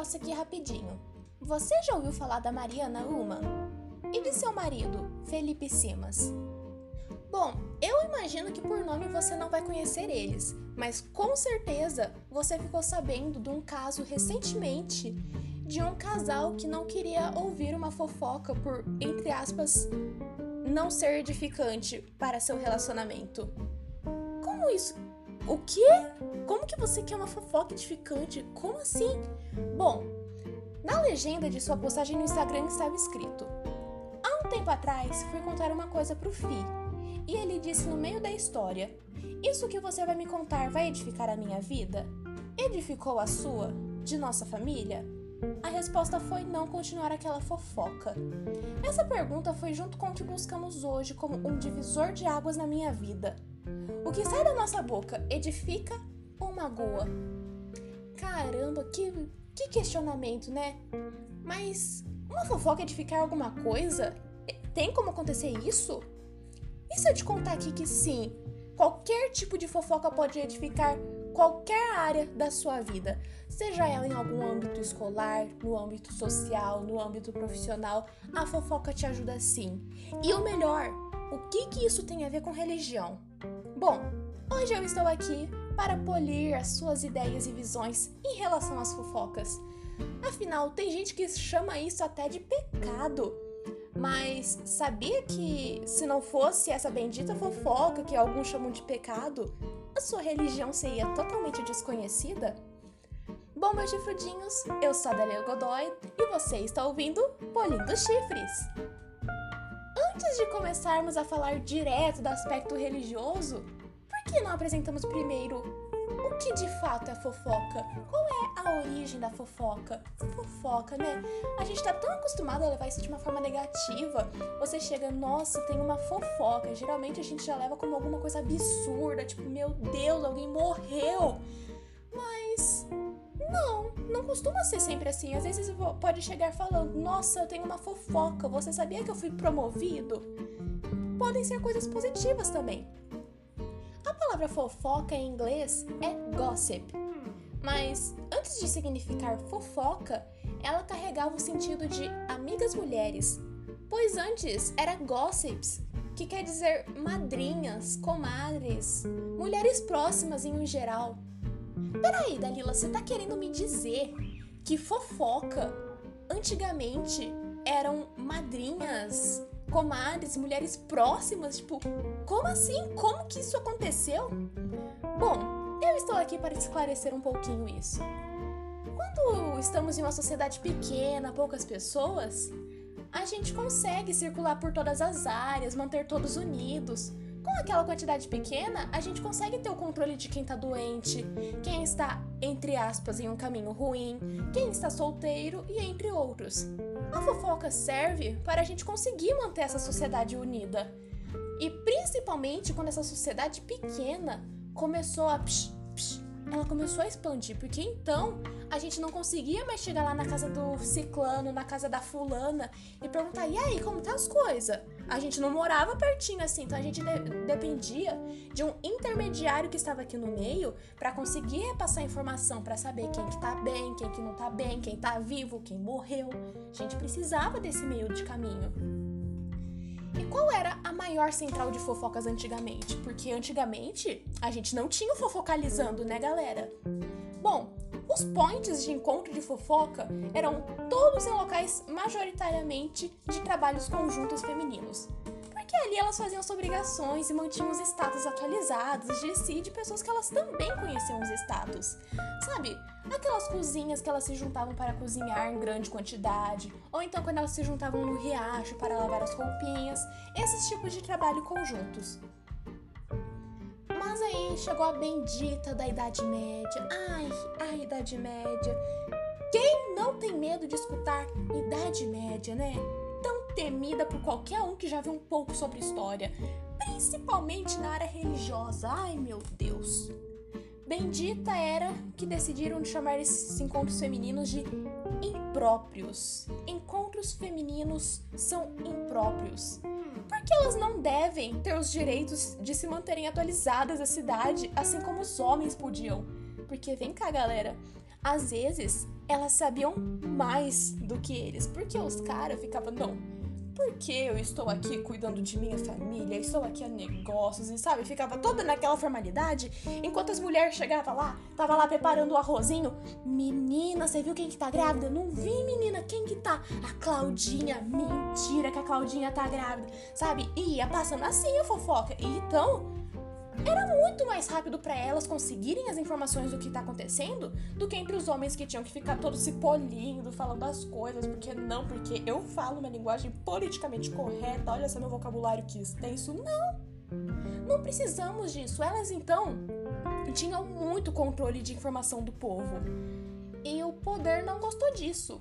negócio aqui rapidinho. Você já ouviu falar da Mariana Uma? E de seu marido, Felipe Simas? Bom, eu imagino que por nome você não vai conhecer eles, mas com certeza você ficou sabendo de um caso recentemente de um casal que não queria ouvir uma fofoca por, entre aspas, não ser edificante para seu relacionamento. Como isso? O quê? Como que você quer uma fofoca edificante? Como assim? Bom, na legenda de sua postagem no Instagram estava escrito: Há um tempo atrás fui contar uma coisa pro Fi e ele disse no meio da história: Isso que você vai me contar vai edificar a minha vida? Edificou a sua? De nossa família? A resposta foi não continuar aquela fofoca. Essa pergunta foi junto com o que buscamos hoje como um divisor de águas na minha vida. O que sai da nossa boca edifica ou magoa? Caramba, que, que questionamento, né? Mas uma fofoca edificar alguma coisa? Tem como acontecer isso? E se eu te contar aqui que sim, qualquer tipo de fofoca pode edificar qualquer área da sua vida, seja ela em algum âmbito escolar, no âmbito social, no âmbito profissional, a fofoca te ajuda sim. E o melhor, o que que isso tem a ver com religião? Bom, hoje eu estou aqui para polir as suas ideias e visões em relação às fofocas. Afinal, tem gente que chama isso até de pecado. Mas sabia que se não fosse essa bendita fofoca que alguns chamam de pecado, a sua religião seria totalmente desconhecida? Bom, meus chifrudinhos, eu sou a Dalia Godoy e você está ouvindo Polindo Chifres. Antes de começarmos a falar direto do aspecto religioso, por que não apresentamos primeiro o que de fato é fofoca? Qual é a origem da fofoca? Fofoca, né? A gente tá tão acostumado a levar isso de uma forma negativa. Você chega, nossa, tem uma fofoca. Geralmente a gente já leva como alguma coisa absurda, tipo, meu Deus, alguém morreu. Não, não costuma ser sempre assim. Às vezes pode chegar falando, nossa, eu tenho uma fofoca. Você sabia que eu fui promovido? Podem ser coisas positivas também palavra fofoca em inglês é gossip, mas antes de significar fofoca, ela carregava o sentido de amigas mulheres, pois antes era gossips, que quer dizer madrinhas, comadres, mulheres próximas em um geral. Peraí, Dalila, você tá querendo me dizer que fofoca antigamente eram madrinhas, comadres, mulheres próximas, tipo, como assim? Como que isso aconteceu? Bom, eu estou aqui para esclarecer um pouquinho isso. Quando estamos em uma sociedade pequena, poucas pessoas, a gente consegue circular por todas as áreas, manter todos unidos. Com aquela quantidade pequena, a gente consegue ter o controle de quem está doente, quem está, entre aspas, em um caminho ruim, quem está solteiro e entre outros. A fofoca serve para a gente conseguir manter essa sociedade unida. E principalmente quando essa sociedade pequena começou a. Ela começou a expandir, porque então a gente não conseguia mais chegar lá na casa do ciclano, na casa da fulana e perguntar: e aí, como tá as coisas? A gente não morava pertinho assim, então a gente de dependia de um intermediário que estava aqui no meio para conseguir repassar informação para saber quem que tá bem, quem que não tá bem, quem tá vivo, quem morreu. A gente precisava desse meio de caminho. E qual era a maior central de fofocas antigamente? Porque antigamente a gente não tinha o fofocalizando, né, galera? Bom, os points de encontro de fofoca eram todos em locais majoritariamente de trabalhos conjuntos femininos. Porque ali elas faziam suas obrigações e mantinham os status atualizados de si de pessoas que elas também conheciam os status. Sabe? Aquelas cozinhas que elas se juntavam para cozinhar em grande quantidade, ou então quando elas se juntavam no riacho para lavar as roupinhas, esses tipos de trabalho conjuntos. Mas aí chegou a bendita da Idade Média. Ai, a Idade Média. Quem não tem medo de escutar Idade Média, né? Temida por qualquer um que já viu um pouco sobre história, principalmente na área religiosa. Ai, meu Deus. Bendita era que decidiram chamar esses encontros femininos de impróprios. Encontros femininos são impróprios porque elas não devem ter os direitos de se manterem atualizadas da cidade, assim como os homens podiam. Porque vem cá, galera, às vezes elas sabiam mais do que eles, porque os caras ficavam, não, porque eu estou aqui cuidando de minha família, estou aqui a negócios, e sabe, ficava toda naquela formalidade, enquanto as mulheres chegavam lá, tava lá preparando o arrozinho, menina, você viu quem que tá grávida? Não vi, menina, quem que tá? A Claudinha, mentira que a Claudinha tá grávida, sabe? E ia passando assim a fofoca, e então era muito mais rápido para elas conseguirem as informações do que tá acontecendo do que entre os homens que tinham que ficar todos se polindo, falando as coisas, porque não, porque eu falo uma linguagem politicamente correta, olha só meu vocabulário que extenso. Não! Não precisamos disso. Elas então tinham muito controle de informação do povo. E o poder não gostou disso.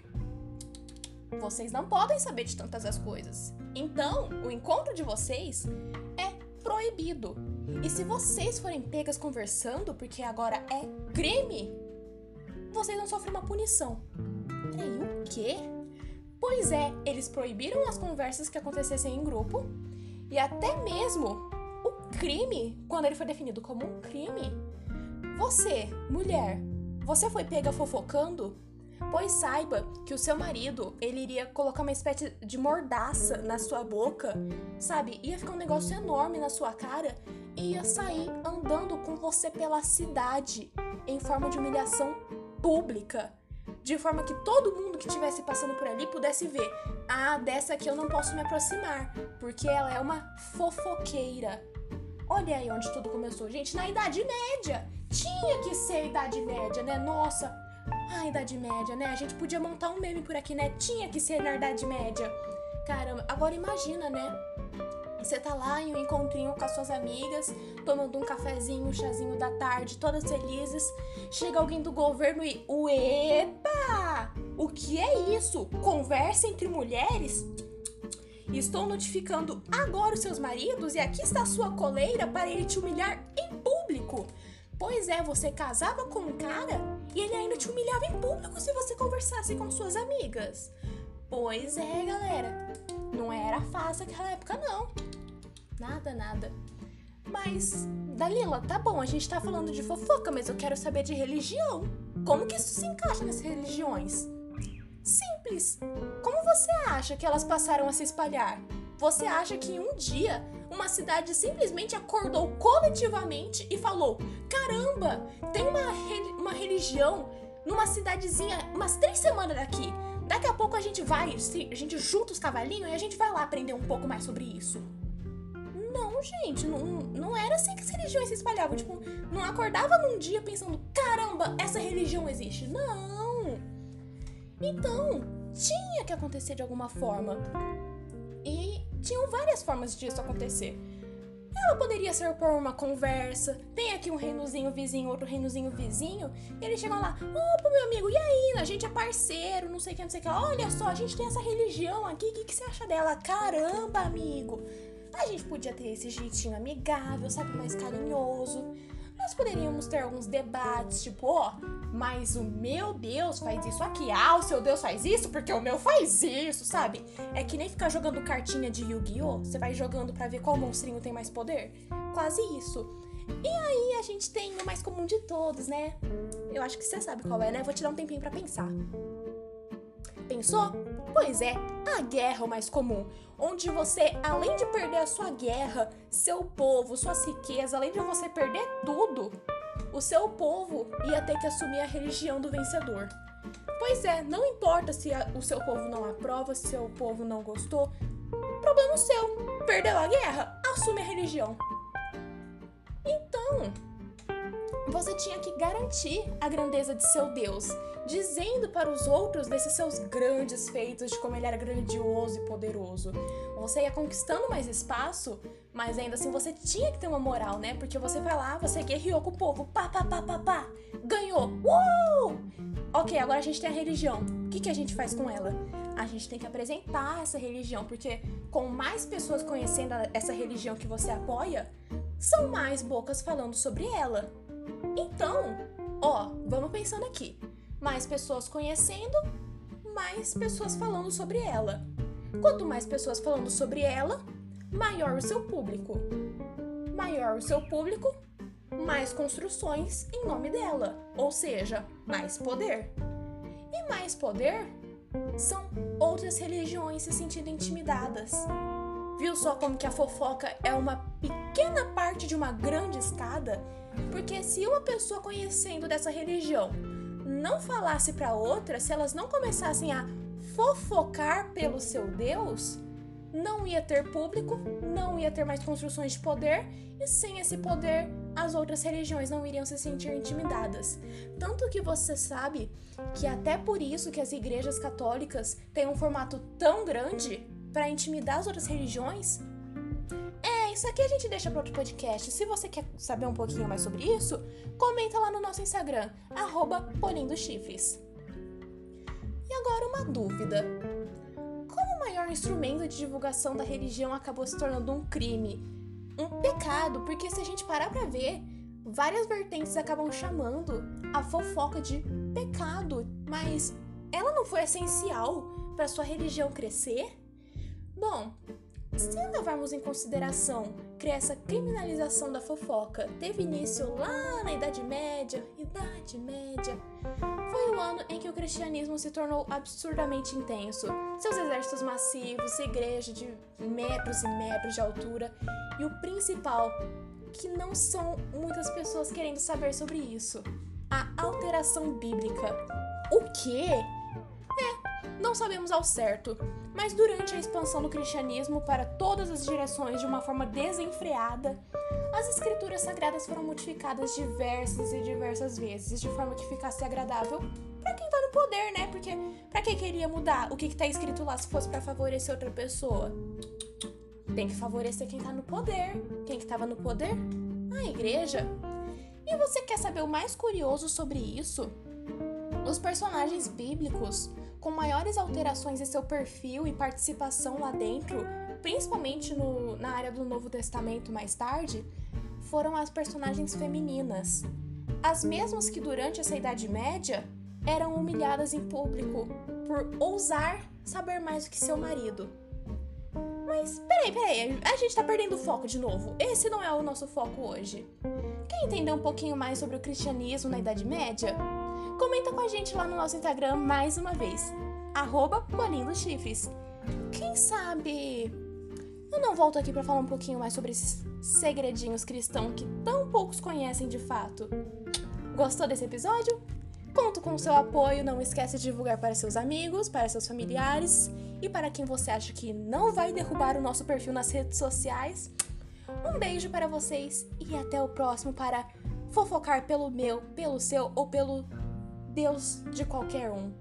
Vocês não podem saber de tantas as coisas. Então, o encontro de vocês é proibido. E se vocês forem pegas conversando, porque agora é crime, vocês não sofrem uma punição. Peraí, o quê? Pois é, eles proibiram as conversas que acontecessem em grupo e até mesmo o crime, quando ele foi definido como um crime. Você, mulher, você foi pega fofocando? Pois saiba que o seu marido, ele iria colocar uma espécie de mordaça na sua boca, sabe? Ia ficar um negócio enorme na sua cara ia sair andando com você pela cidade em forma de humilhação pública. De forma que todo mundo que estivesse passando por ali pudesse ver: ah, dessa aqui eu não posso me aproximar, porque ela é uma fofoqueira. Olha aí onde tudo começou, gente, na Idade Média. Tinha que ser Idade Média, né? Nossa, a Idade Média, né? A gente podia montar um meme por aqui, né? Tinha que ser na Idade Média. Caramba, agora imagina, né? Você tá lá em um encontrinho com as suas amigas, tomando um cafezinho, um chazinho da tarde, todas felizes. Chega alguém do governo e. Epa! O que é isso? Conversa entre mulheres? Estou notificando agora os seus maridos e aqui está a sua coleira para ele te humilhar em público. Pois é, você casava com um cara e ele ainda te humilhava em público se você conversasse com suas amigas. Pois é, galera. Não era fácil naquela época, não. Nada, nada. Mas, Dalila, tá bom, a gente tá falando de fofoca, mas eu quero saber de religião. Como que isso se encaixa nas religiões? Simples. Como você acha que elas passaram a se espalhar? Você acha que em um dia uma cidade simplesmente acordou coletivamente e falou: caramba, tem uma, uma religião numa cidadezinha umas três semanas daqui. Daqui a pouco a gente vai, a gente junta os cavalinhos e a gente vai lá aprender um pouco mais sobre isso. Não, gente, não, não era assim que as religiões se espalhavam. Tipo, não acordava num dia pensando, caramba, essa religião existe. Não! Então, tinha que acontecer de alguma forma. E tinham várias formas disso acontecer. Ela poderia ser por uma conversa. Tem aqui um reinozinho vizinho, outro reinozinho vizinho. E eles chegam lá: Opa, meu amigo, e aí? A gente é parceiro, não sei o que, não sei o que. Olha só, a gente tem essa religião aqui. O que, que você acha dela? Caramba, amigo. A gente podia ter esse jeitinho amigável, sabe? Mais carinhoso. Nós poderíamos ter alguns debates, tipo, ó, mas o meu Deus faz isso aqui. Ah, o seu Deus faz isso porque o meu faz isso, sabe? É que nem ficar jogando cartinha de Yu-Gi-Oh! Você vai jogando para ver qual monstrinho tem mais poder. Quase isso. E aí a gente tem o mais comum de todos, né? Eu acho que você sabe qual é, né? Vou te dar um tempinho para pensar. Pensou? Pois é, a guerra é o mais comum, onde você, além de perder a sua guerra, seu povo, suas riquezas, além de você perder tudo, o seu povo ia ter que assumir a religião do vencedor. Pois é, não importa se o seu povo não aprova, se o seu povo não gostou, problema seu. Perdeu a guerra? Assume a religião. Então, você tinha que garantir a grandeza de seu Deus, dizendo para os outros desses seus grandes feitos, de como ele era grandioso e poderoso. Você ia conquistando mais espaço, mas ainda assim você tinha que ter uma moral, né? Porque você vai lá, você guerreou com o povo, pá, pá, pá, pá, pá, ganhou, uou! Ok, agora a gente tem a religião. O que, que a gente faz com ela? A gente tem que apresentar essa religião, porque com mais pessoas conhecendo essa religião que você apoia, são mais bocas falando sobre ela. Então, ó, vamos pensando aqui. Mais pessoas conhecendo, mais pessoas falando sobre ela. Quanto mais pessoas falando sobre ela, maior o seu público. Maior o seu público, mais construções em nome dela, ou seja, mais poder. E mais poder são outras religiões se sentindo intimidadas. Viu só como que a fofoca é uma pequena parte de uma grande escada? Porque se uma pessoa conhecendo dessa religião não falasse para outra, se elas não começassem a fofocar pelo seu Deus, não ia ter público, não ia ter mais construções de poder, e sem esse poder, as outras religiões não iriam se sentir intimidadas. Tanto que você sabe que até por isso que as igrejas católicas têm um formato tão grande para intimidar as outras religiões. Isso aqui a gente deixa para outro podcast. Se você quer saber um pouquinho mais sobre isso, comenta lá no nosso Instagram, arroba Chifres. E agora uma dúvida maior instrumento de divulgação da religião acabou se tornando um crime, um pecado, porque se a gente parar para ver, várias vertentes acabam chamando a fofoca de pecado, mas ela não foi essencial para sua religião crescer? Bom, se levarmos em consideração que essa criminalização da fofoca teve início lá na Idade Média, Idade Média, foi o ano em que o cristianismo se tornou absurdamente intenso. Seus exércitos massivos, igreja de metros e metros de altura, e o principal, que não são muitas pessoas querendo saber sobre isso, a alteração bíblica. O quê? Não sabemos ao certo, mas durante a expansão do cristianismo para todas as direções de uma forma desenfreada, as escrituras sagradas foram modificadas diversas e diversas vezes, de forma que ficasse agradável para quem tá no poder, né? Porque para quem queria mudar o que, que tá escrito lá se fosse para favorecer outra pessoa? Tem que favorecer quem tá no poder. Quem que tava no poder? A igreja. E você quer saber o mais curioso sobre isso? Os personagens bíblicos com maiores alterações em seu perfil e participação lá dentro, principalmente no, na área do Novo Testamento mais tarde, foram as personagens femininas. As mesmas que durante essa Idade Média eram humilhadas em público por ousar saber mais do que seu marido. Mas peraí, peraí, a gente tá perdendo o foco de novo. Esse não é o nosso foco hoje. Quer entender um pouquinho mais sobre o cristianismo na Idade Média? Comenta com a gente lá no nosso Instagram mais uma vez, arroba Chifres. Quem sabe eu não volto aqui para falar um pouquinho mais sobre esses segredinhos cristãos que tão poucos conhecem de fato. Gostou desse episódio? Conto com o seu apoio, não esquece de divulgar para seus amigos, para seus familiares e para quem você acha que não vai derrubar o nosso perfil nas redes sociais. Um beijo para vocês e até o próximo para fofocar pelo meu, pelo seu ou pelo Deus de qualquer um.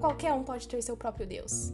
Qualquer um pode ter seu próprio Deus.